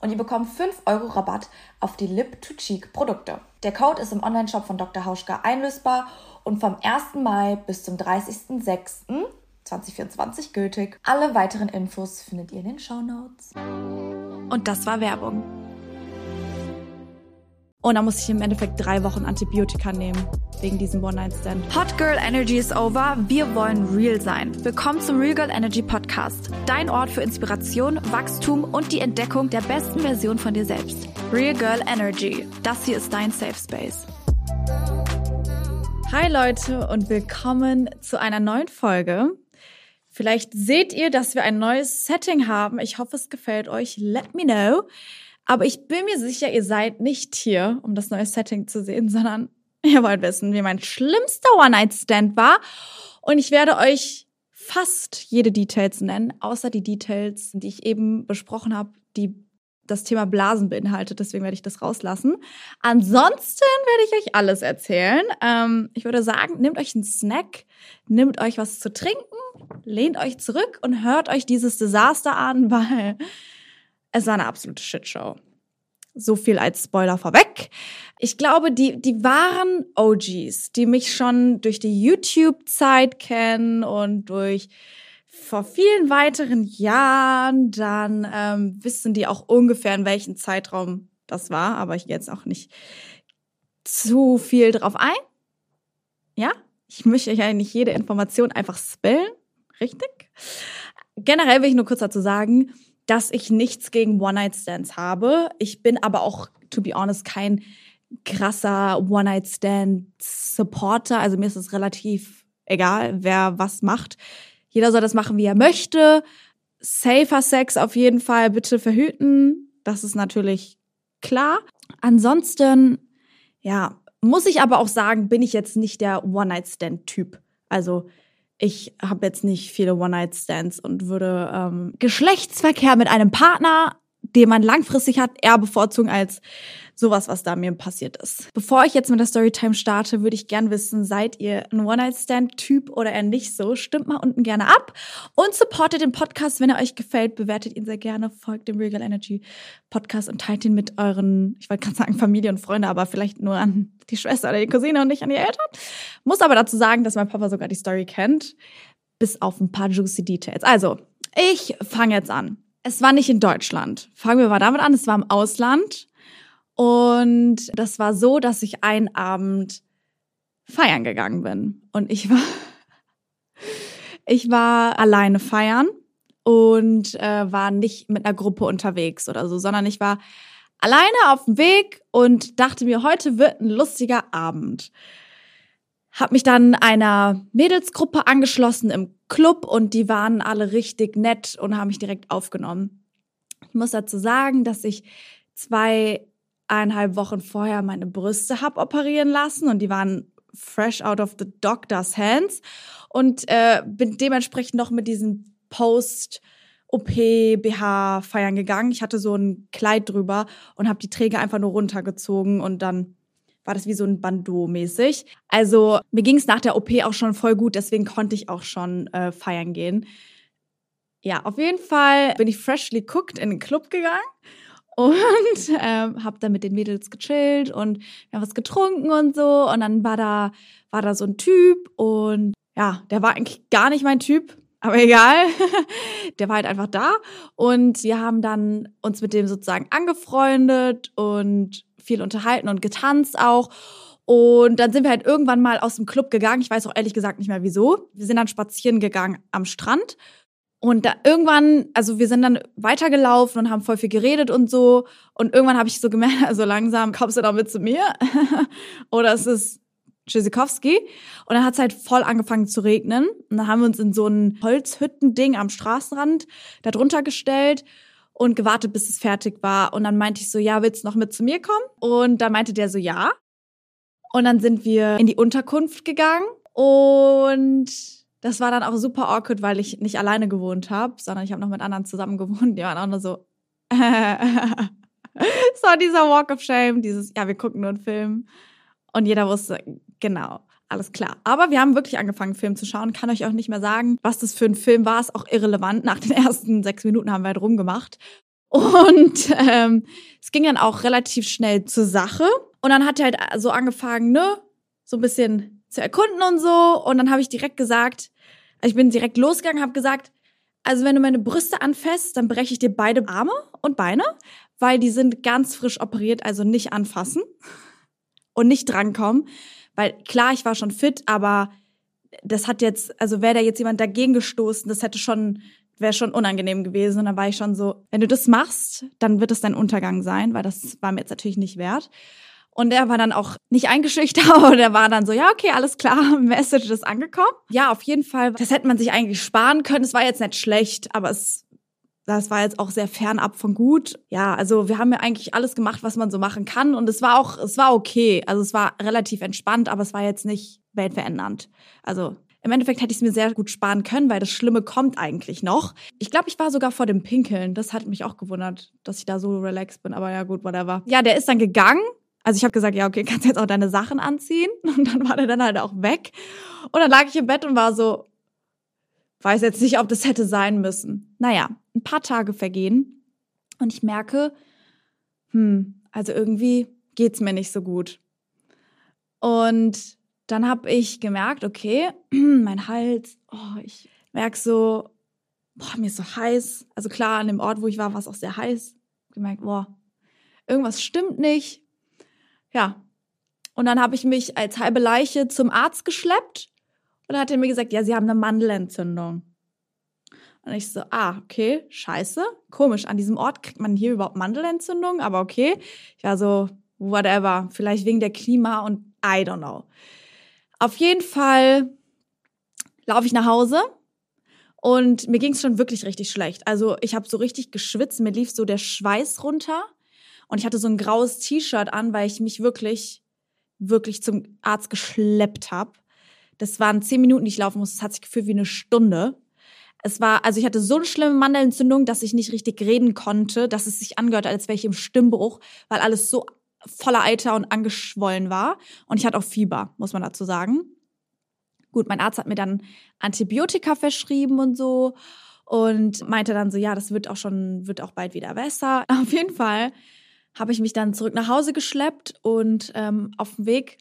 und ihr bekommt 5 Euro Rabatt auf die Lip-to-Cheek-Produkte. Der Code ist im Onlineshop von Dr. Hauschka einlösbar und vom 1. Mai bis zum 30.06.2024 gültig. Alle weiteren Infos findet ihr in den Show Notes. Und das war Werbung. Und dann muss ich im Endeffekt drei Wochen Antibiotika nehmen, wegen diesem One-Night-Stand. Hot Girl Energy is over. Wir wollen real sein. Willkommen zum Real Girl Energy Podcast. Dein Ort für Inspiration, Wachstum und die Entdeckung der besten Version von dir selbst. Real Girl Energy. Das hier ist dein Safe Space. Hi Leute und willkommen zu einer neuen Folge. Vielleicht seht ihr, dass wir ein neues Setting haben. Ich hoffe, es gefällt euch. Let me know. Aber ich bin mir sicher, ihr seid nicht hier, um das neue Setting zu sehen, sondern ihr wollt wissen, wie mein schlimmster One-Night-Stand war. Und ich werde euch fast jede Details nennen, außer die Details, die ich eben besprochen habe, die das Thema Blasen beinhaltet. Deswegen werde ich das rauslassen. Ansonsten werde ich euch alles erzählen. Ähm, ich würde sagen, nehmt euch einen Snack, nehmt euch was zu trinken, lehnt euch zurück und hört euch dieses Desaster an, weil es war eine absolute Shitshow. So viel als Spoiler vorweg. Ich glaube, die, die wahren OGs, die mich schon durch die YouTube-Zeit kennen und durch vor vielen weiteren Jahren, dann ähm, wissen die auch ungefähr, in welchem Zeitraum das war. Aber ich gehe jetzt auch nicht zu viel drauf ein. Ja, ich möchte euch eigentlich jede Information einfach spillen. Richtig? Generell will ich nur kurz dazu sagen, dass ich nichts gegen One-Night-Stands habe. Ich bin aber auch, to be honest, kein krasser One-Night-Stand-Supporter. Also mir ist es relativ egal, wer was macht. Jeder soll das machen, wie er möchte. Safer Sex auf jeden Fall bitte verhüten. Das ist natürlich klar. Ansonsten, ja, muss ich aber auch sagen, bin ich jetzt nicht der One-Night-Stand-Typ. Also ich habe jetzt nicht viele One-Night-Stands und würde ähm, Geschlechtsverkehr mit einem Partner, den man langfristig hat, eher bevorzugen als sowas, was da mir passiert ist. Bevor ich jetzt mit der Storytime starte, würde ich gern wissen, seid ihr ein One-Night-Stand-Typ oder eher nicht so? Stimmt mal unten gerne ab und supportet den Podcast, wenn er euch gefällt. Bewertet ihn sehr gerne, folgt dem Regal Energy Podcast und teilt ihn mit euren, ich wollte gerade sagen Familie und Freunde, aber vielleicht nur an die Schwester oder die Cousine und nicht an die Eltern. Muss aber dazu sagen, dass mein Papa sogar die Story kennt, bis auf ein paar juicy Details. Also, ich fange jetzt an. Es war nicht in Deutschland. Fangen wir mal damit an. Es war im Ausland. Und das war so, dass ich einen Abend feiern gegangen bin. Und ich war, ich war alleine feiern und äh, war nicht mit einer Gruppe unterwegs oder so, sondern ich war alleine auf dem Weg und dachte mir, heute wird ein lustiger Abend. Hab mich dann einer Mädelsgruppe angeschlossen im Club und die waren alle richtig nett und haben mich direkt aufgenommen. Ich muss dazu sagen, dass ich zwei eineinhalb Wochen vorher meine Brüste hab operieren lassen und die waren fresh out of the doctor's hands und äh, bin dementsprechend noch mit diesem Post OP, BH feiern gegangen. Ich hatte so ein Kleid drüber und habe die Träger einfach nur runtergezogen und dann war das wie so ein Bandeau mäßig. Also mir ging es nach der OP auch schon voll gut, deswegen konnte ich auch schon äh, feiern gehen. Ja, auf jeden Fall bin ich freshly cooked in den Club gegangen und ähm, habe dann mit den Mädels gechillt und wir haben was getrunken und so und dann war da war da so ein Typ und ja, der war eigentlich gar nicht mein Typ, aber egal. der war halt einfach da und wir haben dann uns mit dem sozusagen angefreundet und viel unterhalten und getanzt auch. Und dann sind wir halt irgendwann mal aus dem Club gegangen. Ich weiß auch ehrlich gesagt nicht mehr wieso. Wir sind dann spazieren gegangen am Strand. Und da irgendwann, also wir sind dann weitergelaufen und haben voll viel geredet und so. Und irgendwann habe ich so gemerkt, also langsam kommst du da mit zu mir. Oder es ist Tschüssikowski. Und dann hat es halt voll angefangen zu regnen. Und dann haben wir uns in so ein Holzhüttending am Straßenrand da drunter gestellt und gewartet, bis es fertig war. Und dann meinte ich so, ja, willst du noch mit zu mir kommen? Und dann meinte der so, ja. Und dann sind wir in die Unterkunft gegangen und das war dann auch super awkward, weil ich nicht alleine gewohnt habe, sondern ich habe noch mit anderen zusammen gewohnt. Die waren auch nur so. so dieser Walk of Shame, dieses, ja, wir gucken nur einen Film. Und jeder wusste, genau, alles klar. Aber wir haben wirklich angefangen, Film zu schauen. Kann euch auch nicht mehr sagen, was das für ein Film war. Ist auch irrelevant. Nach den ersten sechs Minuten haben wir halt rumgemacht. Und ähm, es ging dann auch relativ schnell zur Sache. Und dann hat er halt so angefangen, ne, so ein bisschen zu erkunden und so. Und dann habe ich direkt gesagt, ich bin direkt losgegangen, habe gesagt, also wenn du meine Brüste anfasst, dann breche ich dir beide Arme und Beine, weil die sind ganz frisch operiert, also nicht anfassen und nicht drankommen. Weil klar, ich war schon fit, aber das hat jetzt, also wäre da jetzt jemand dagegen gestoßen, das hätte schon, wäre schon unangenehm gewesen. Und dann war ich schon so, wenn du das machst, dann wird es dein Untergang sein, weil das war mir jetzt natürlich nicht wert. Und er war dann auch nicht eingeschüchtert und er war dann so, ja, okay, alles klar, Message ist angekommen. Ja, auf jeden Fall, das hätte man sich eigentlich sparen können. Es war jetzt nicht schlecht, aber es das war jetzt auch sehr fernab von gut. Ja, also wir haben ja eigentlich alles gemacht, was man so machen kann und es war auch, es war okay. Also es war relativ entspannt, aber es war jetzt nicht weltverändernd. Also im Endeffekt hätte ich es mir sehr gut sparen können, weil das Schlimme kommt eigentlich noch. Ich glaube, ich war sogar vor dem Pinkeln. Das hat mich auch gewundert, dass ich da so relaxed bin. Aber ja, gut, whatever. Ja, der ist dann gegangen. Also ich habe gesagt, ja, okay, kannst jetzt auch deine Sachen anziehen. Und dann war der dann halt auch weg. Und dann lag ich im Bett und war so, weiß jetzt nicht, ob das hätte sein müssen. Naja, ein paar Tage vergehen und ich merke, hm, also irgendwie geht's mir nicht so gut. Und dann habe ich gemerkt, okay, mein Hals, oh, ich merke so, boah, mir ist so heiß. Also klar, an dem Ort, wo ich war, war es auch sehr heiß. Gemerkt, boah, irgendwas stimmt nicht. Ja. Und dann habe ich mich als halbe Leiche zum Arzt geschleppt und dann hat er mir gesagt, ja, sie haben eine Mandelentzündung. Und ich so, ah, okay, scheiße, komisch. An diesem Ort kriegt man hier überhaupt Mandelentzündung, aber okay. Ich war so, whatever, vielleicht wegen der Klima und I don't know. Auf jeden Fall laufe ich nach Hause und mir ging es schon wirklich richtig schlecht. Also ich habe so richtig geschwitzt, mir lief so der Schweiß runter und ich hatte so ein graues T-Shirt an, weil ich mich wirklich, wirklich zum Arzt geschleppt habe. Das waren zehn Minuten, die ich laufen musste. Das hat sich gefühlt wie eine Stunde. Es war, also ich hatte so eine schlimme Mandelentzündung, dass ich nicht richtig reden konnte, dass es sich angehört, als wäre ich im Stimmbruch, weil alles so voller Eiter und angeschwollen war. Und ich hatte auch Fieber, muss man dazu sagen. Gut, mein Arzt hat mir dann Antibiotika verschrieben und so und meinte dann so, ja, das wird auch schon, wird auch bald wieder besser. Auf jeden Fall habe ich mich dann zurück nach Hause geschleppt und ähm, auf dem Weg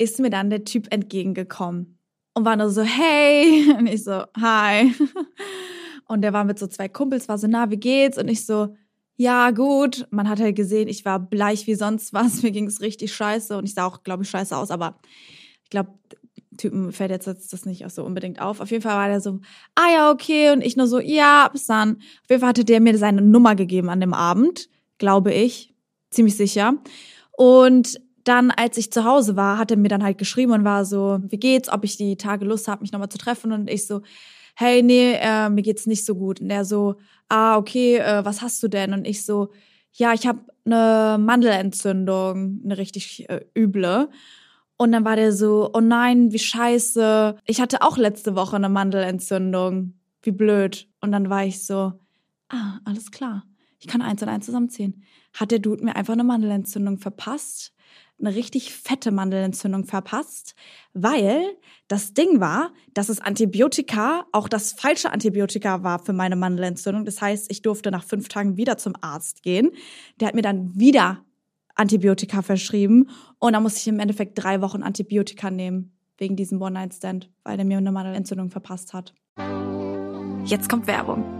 ist mir dann der Typ entgegengekommen und war nur so, hey. Und ich so, hi. Und der war mit so zwei Kumpels, war so, na, wie geht's? Und ich so, ja, gut. Man hat halt gesehen, ich war bleich wie sonst was. Mir ging es richtig scheiße. Und ich sah auch, glaube ich, scheiße aus. Aber ich glaube, Typen fällt jetzt das nicht auch so unbedingt auf. Auf jeden Fall war der so, ah ja, okay. Und ich nur so, ja, bis dann. Auf jeden Fall hatte der mir seine Nummer gegeben an dem Abend, glaube ich. Ziemlich sicher. Und dann, als ich zu Hause war, hat er mir dann halt geschrieben und war so, wie geht's, ob ich die Tage Lust habe, mich nochmal zu treffen. Und ich so, hey, nee, äh, mir geht's nicht so gut. Und er so, ah, okay, äh, was hast du denn? Und ich so, ja, ich habe eine Mandelentzündung, eine richtig äh, üble. Und dann war der so, oh nein, wie scheiße. Ich hatte auch letzte Woche eine Mandelentzündung. Wie blöd. Und dann war ich so, ah, alles klar. Ich kann eins und eins zusammenziehen. Hat der Dude mir einfach eine Mandelentzündung verpasst? Eine richtig fette Mandelentzündung verpasst, weil das Ding war, dass es Antibiotika auch das falsche Antibiotika war für meine Mandelentzündung. Das heißt, ich durfte nach fünf Tagen wieder zum Arzt gehen. Der hat mir dann wieder Antibiotika verschrieben und dann musste ich im Endeffekt drei Wochen Antibiotika nehmen wegen diesem One-Night-Stand, weil der mir eine Mandelentzündung verpasst hat. Jetzt kommt Werbung.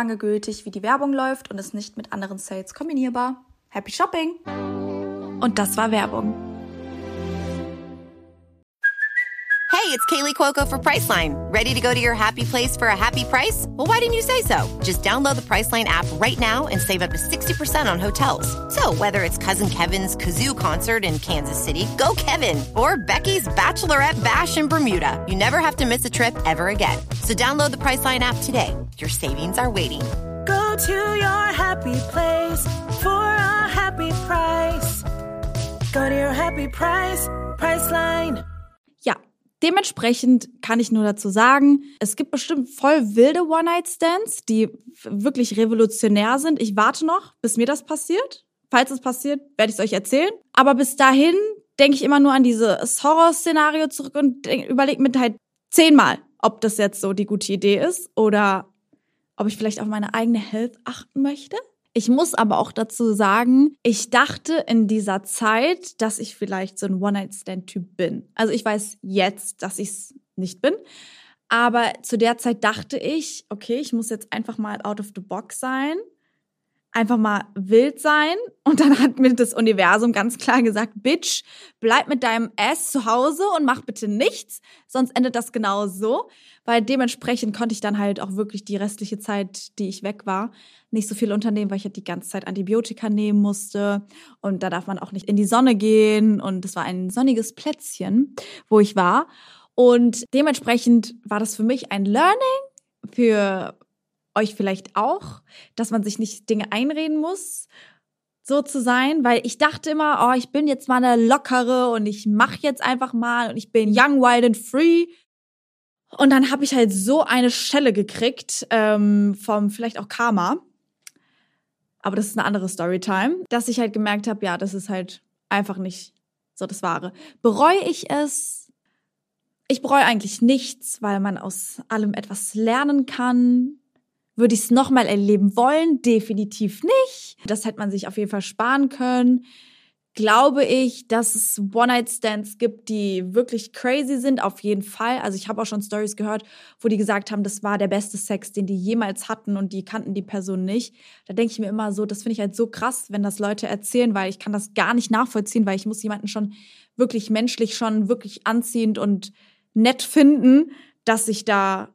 lange gültig, wie die Werbung läuft und ist nicht mit anderen Sales kombinierbar. Happy Shopping! Und das war Werbung. Hey, it's Kaylee Cuoco for Priceline. Ready to go to your happy place for a happy price? Well, why didn't you say so? Just download the Priceline app right now and save up to 60% on hotels. So, whether it's Cousin Kevin's Kazoo concert in Kansas City, go Kevin, or Becky's Bachelorette Bash in Bermuda, you never have to miss a trip ever again. So, download the Priceline app today. Your savings are waiting. Go to your happy place for a happy price. Go to your happy price, Priceline. Ja, dementsprechend kann ich nur dazu sagen, es gibt bestimmt voll wilde One-Night-Stands, die wirklich revolutionär sind. Ich warte noch, bis mir das passiert. Falls es passiert, werde ich es euch erzählen. Aber bis dahin denke ich immer nur an dieses Horror-Szenario zurück und überlege mir halt zehnmal, ob das jetzt so die gute Idee ist oder ob ich vielleicht auf meine eigene Health achten möchte. Ich muss aber auch dazu sagen, ich dachte in dieser Zeit, dass ich vielleicht so ein One-Night-Stand-Typ bin. Also ich weiß jetzt, dass ich es nicht bin. Aber zu der Zeit dachte ich, okay, ich muss jetzt einfach mal out of the box sein einfach mal wild sein. Und dann hat mir das Universum ganz klar gesagt, Bitch, bleib mit deinem Ass zu Hause und mach bitte nichts, sonst endet das genau so. Weil dementsprechend konnte ich dann halt auch wirklich die restliche Zeit, die ich weg war, nicht so viel unternehmen, weil ich halt die ganze Zeit Antibiotika nehmen musste. Und da darf man auch nicht in die Sonne gehen. Und es war ein sonniges Plätzchen, wo ich war. Und dementsprechend war das für mich ein Learning für euch vielleicht auch, dass man sich nicht Dinge einreden muss, so zu sein, weil ich dachte immer, oh, ich bin jetzt mal eine lockere und ich mache jetzt einfach mal und ich bin young, wild and free. Und dann habe ich halt so eine Schelle gekriegt ähm, vom vielleicht auch Karma. Aber das ist eine andere Storytime, dass ich halt gemerkt habe, ja, das ist halt einfach nicht so das Wahre. Bereue ich es? Ich bereue eigentlich nichts, weil man aus allem etwas lernen kann. Würde ich es nochmal erleben wollen? Definitiv nicht. Das hätte man sich auf jeden Fall sparen können. Glaube ich, dass es One-Night-Stands gibt, die wirklich crazy sind, auf jeden Fall. Also ich habe auch schon Stories gehört, wo die gesagt haben, das war der beste Sex, den die jemals hatten und die kannten die Person nicht. Da denke ich mir immer so, das finde ich halt so krass, wenn das Leute erzählen, weil ich kann das gar nicht nachvollziehen, weil ich muss jemanden schon wirklich menschlich schon wirklich anziehend und nett finden, dass ich da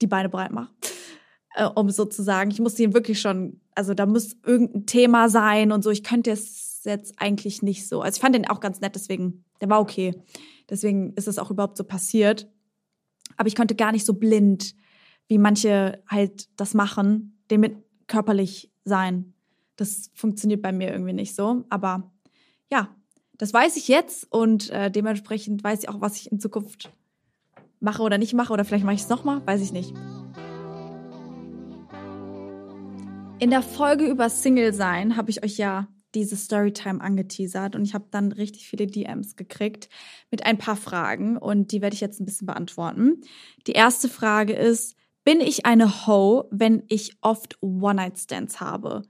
die Beine breit mache äh, um sozusagen, ich muss ihn wirklich schon, also da muss irgendein Thema sein und so. Ich könnte es jetzt eigentlich nicht so. Also ich fand den auch ganz nett, deswegen, der war okay. Deswegen ist es auch überhaupt so passiert. Aber ich konnte gar nicht so blind, wie manche halt das machen, den mit körperlich sein. Das funktioniert bei mir irgendwie nicht so. Aber ja, das weiß ich jetzt und äh, dementsprechend weiß ich auch, was ich in Zukunft mache oder nicht mache. Oder vielleicht mache ich es nochmal, weiß ich nicht. In der Folge über Single sein habe ich euch ja diese Storytime angeteasert und ich habe dann richtig viele DMs gekriegt mit ein paar Fragen und die werde ich jetzt ein bisschen beantworten. Die erste Frage ist, bin ich eine Ho, wenn ich oft One-Night-Stands habe?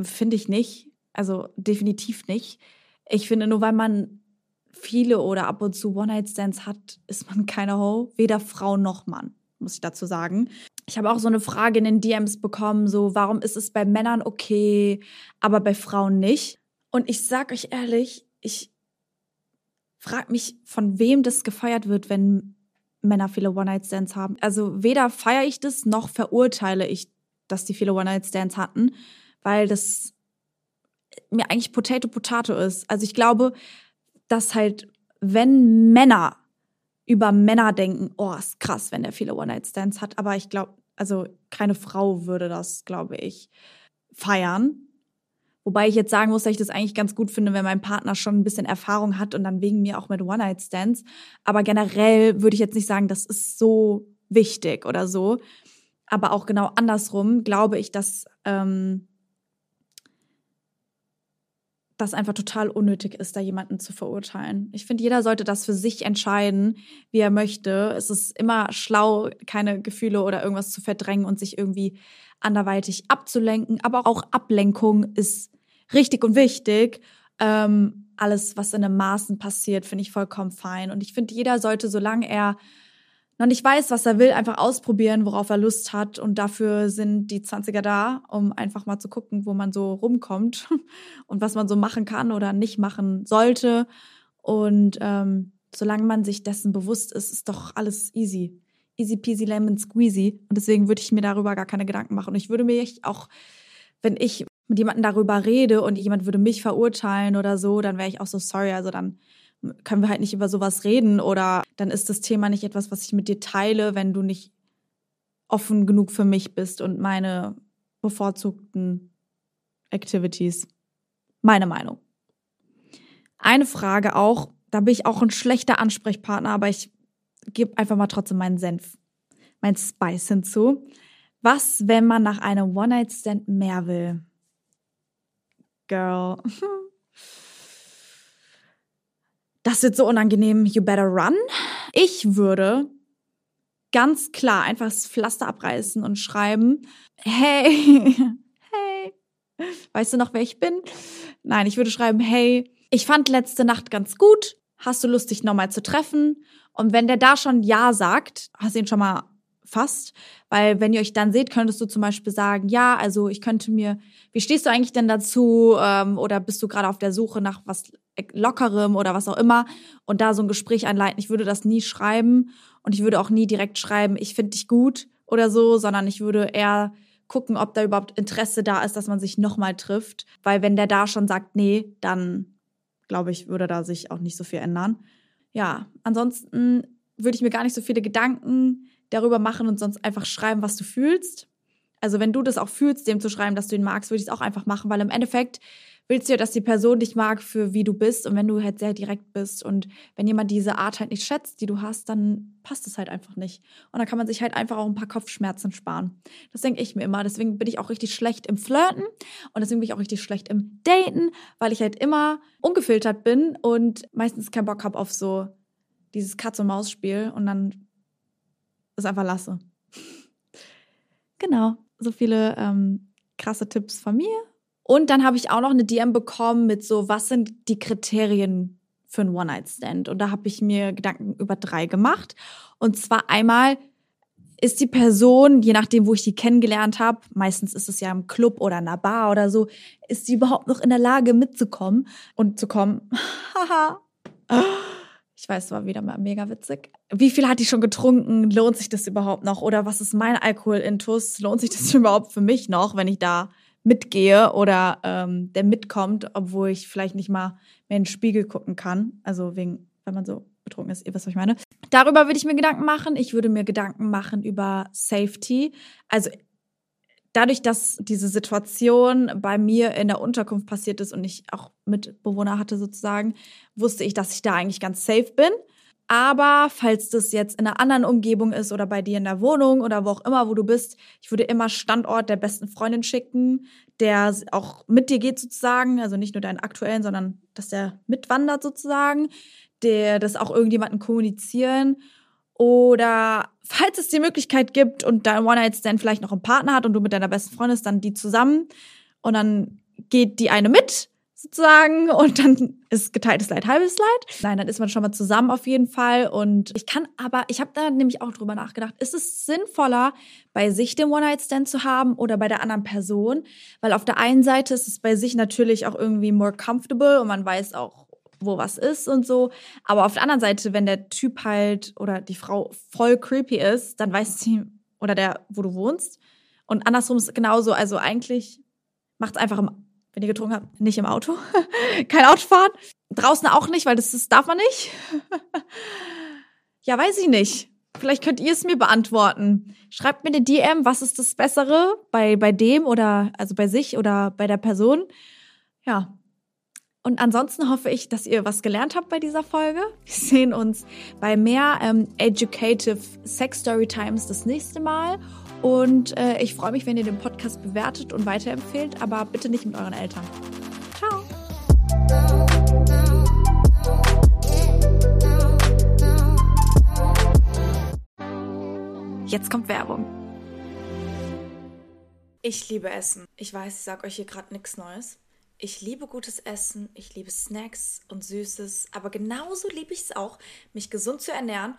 Finde ich nicht. Also definitiv nicht. Ich finde, nur weil man viele oder ab und zu One-Night-Stands hat, ist man keine Ho. Weder Frau noch Mann, muss ich dazu sagen. Ich habe auch so eine Frage in den DMs bekommen, so, warum ist es bei Männern okay, aber bei Frauen nicht? Und ich sag euch ehrlich, ich frage mich, von wem das gefeiert wird, wenn Männer viele One-Night-Stands haben. Also weder feiere ich das, noch verurteile ich, dass die viele One-Night-Stands hatten, weil das mir eigentlich Potato Potato ist. Also ich glaube, dass halt, wenn Männer über Männer denken, oh, ist krass, wenn der viele One-Night-Stands hat, aber ich glaube, also keine Frau würde das, glaube ich, feiern. Wobei ich jetzt sagen muss, dass ich das eigentlich ganz gut finde, wenn mein Partner schon ein bisschen Erfahrung hat und dann wegen mir auch mit One-Night-Stands. Aber generell würde ich jetzt nicht sagen, das ist so wichtig oder so. Aber auch genau andersrum glaube ich, dass ähm, das einfach total unnötig ist, da jemanden zu verurteilen. Ich finde, jeder sollte das für sich entscheiden, wie er möchte. Es ist immer schlau, keine Gefühle oder irgendwas zu verdrängen und sich irgendwie anderweitig abzulenken. Aber auch Ablenkung ist richtig und wichtig. Ähm, alles, was in einem Maßen passiert, finde ich vollkommen fein. Und ich finde, jeder sollte, solange er noch nicht weiß, was er will, einfach ausprobieren, worauf er Lust hat. Und dafür sind die 20er da, um einfach mal zu gucken, wo man so rumkommt und was man so machen kann oder nicht machen sollte. Und ähm, solange man sich dessen bewusst ist, ist doch alles easy. Easy peasy lemon squeezy. Und deswegen würde ich mir darüber gar keine Gedanken machen. Und ich würde mir auch, wenn ich mit jemandem darüber rede und jemand würde mich verurteilen oder so, dann wäre ich auch so sorry. Also dann können wir halt nicht über sowas reden oder dann ist das Thema nicht etwas, was ich mit dir teile, wenn du nicht offen genug für mich bist und meine bevorzugten Activities. Meine Meinung. Eine Frage auch, da bin ich auch ein schlechter Ansprechpartner, aber ich gebe einfach mal trotzdem meinen Senf, mein Spice hinzu. Was, wenn man nach einem One-Night-Stand mehr will? Girl. das wird so unangenehm, you better run. Ich würde ganz klar einfach das Pflaster abreißen und schreiben, hey, hey, weißt du noch, wer ich bin? Nein, ich würde schreiben, hey, ich fand letzte Nacht ganz gut, hast du Lust, dich nochmal zu treffen? Und wenn der da schon Ja sagt, hast du ihn schon mal fast, weil wenn ihr euch dann seht, könntest du zum Beispiel sagen, ja, also ich könnte mir, wie stehst du eigentlich denn dazu? Ähm, oder bist du gerade auf der Suche nach was Lockerem oder was auch immer und da so ein Gespräch einleiten. Ich würde das nie schreiben und ich würde auch nie direkt schreiben, ich finde dich gut oder so, sondern ich würde eher gucken, ob da überhaupt Interesse da ist, dass man sich nochmal trifft. Weil wenn der da schon sagt, nee, dann glaube ich, würde da sich auch nicht so viel ändern. Ja, ansonsten würde ich mir gar nicht so viele Gedanken darüber machen und sonst einfach schreiben, was du fühlst. Also wenn du das auch fühlst, dem zu schreiben, dass du ihn magst, würde ich es auch einfach machen, weil im Endeffekt willst du ja, dass die Person dich mag für wie du bist und wenn du halt sehr direkt bist und wenn jemand diese Art halt nicht schätzt, die du hast, dann passt es halt einfach nicht. Und dann kann man sich halt einfach auch ein paar Kopfschmerzen sparen. Das denke ich mir immer. Deswegen bin ich auch richtig schlecht im Flirten und deswegen bin ich auch richtig schlecht im Daten, weil ich halt immer ungefiltert bin und meistens keinen Bock habe auf so dieses Katz-und-Maus-Spiel und dann es einfach lasse. genau, so viele ähm, krasse Tipps von mir und dann habe ich auch noch eine DM bekommen mit so, was sind die Kriterien für einen One-Night-Stand? Und da habe ich mir Gedanken über drei gemacht. Und zwar einmal ist die Person, je nachdem, wo ich die kennengelernt habe, meistens ist es ja im Club oder in einer Bar oder so, ist sie überhaupt noch in der Lage mitzukommen und zu kommen. Haha. ich weiß, es war wieder mal mega witzig. Wie viel hat die schon getrunken? Lohnt sich das überhaupt noch? Oder was ist mein Alkoholintus? Lohnt sich das überhaupt für mich noch, wenn ich da mitgehe oder ähm, der mitkommt, obwohl ich vielleicht nicht mal mehr in den Spiegel gucken kann. Also wegen, wenn man so betrunken ist, ihr wisst, was ich meine. Darüber würde ich mir Gedanken machen. Ich würde mir Gedanken machen über Safety. Also dadurch, dass diese Situation bei mir in der Unterkunft passiert ist und ich auch Mitbewohner hatte sozusagen, wusste ich, dass ich da eigentlich ganz safe bin. Aber falls das jetzt in einer anderen Umgebung ist oder bei dir in der Wohnung oder wo auch immer, wo du bist, ich würde immer Standort der besten Freundin schicken, der auch mit dir geht sozusagen, also nicht nur deinen aktuellen, sondern dass der mitwandert sozusagen, der das auch irgendjemanden kommunizieren. Oder falls es die Möglichkeit gibt und dein One-Night-Stand vielleicht noch einen Partner hat und du mit deiner besten Freundin ist, dann die zusammen. Und dann geht die eine mit sozusagen und dann ist geteiltes Leid halbes Leid. Nein, dann ist man schon mal zusammen auf jeden Fall und ich kann aber, ich habe da nämlich auch drüber nachgedacht, ist es sinnvoller, bei sich den One-Night-Stand zu haben oder bei der anderen Person? Weil auf der einen Seite ist es bei sich natürlich auch irgendwie more comfortable und man weiß auch, wo was ist und so. Aber auf der anderen Seite, wenn der Typ halt oder die Frau voll creepy ist, dann weiß sie, oder der, wo du wohnst. Und andersrum ist es genauso. Also eigentlich macht es einfach, im, wenn ihr getrunken habt, nicht im Auto. Kein Autofahren. Draußen auch nicht, weil das, das darf man nicht. ja, weiß ich nicht. Vielleicht könnt ihr es mir beantworten. Schreibt mir eine DM, was ist das Bessere bei, bei dem oder also bei sich oder bei der Person. Ja, und ansonsten hoffe ich, dass ihr was gelernt habt bei dieser Folge. Wir sehen uns bei mehr ähm, Educative Sex Story Times das nächste Mal. Und äh, ich freue mich, wenn ihr den Podcast bewertet und weiterempfehlt, aber bitte nicht mit euren Eltern. Ciao. Jetzt kommt Werbung. Ich liebe Essen. Ich weiß, ich sage euch hier gerade nichts Neues. Ich liebe gutes Essen, ich liebe Snacks und Süßes, aber genauso liebe ich es auch, mich gesund zu ernähren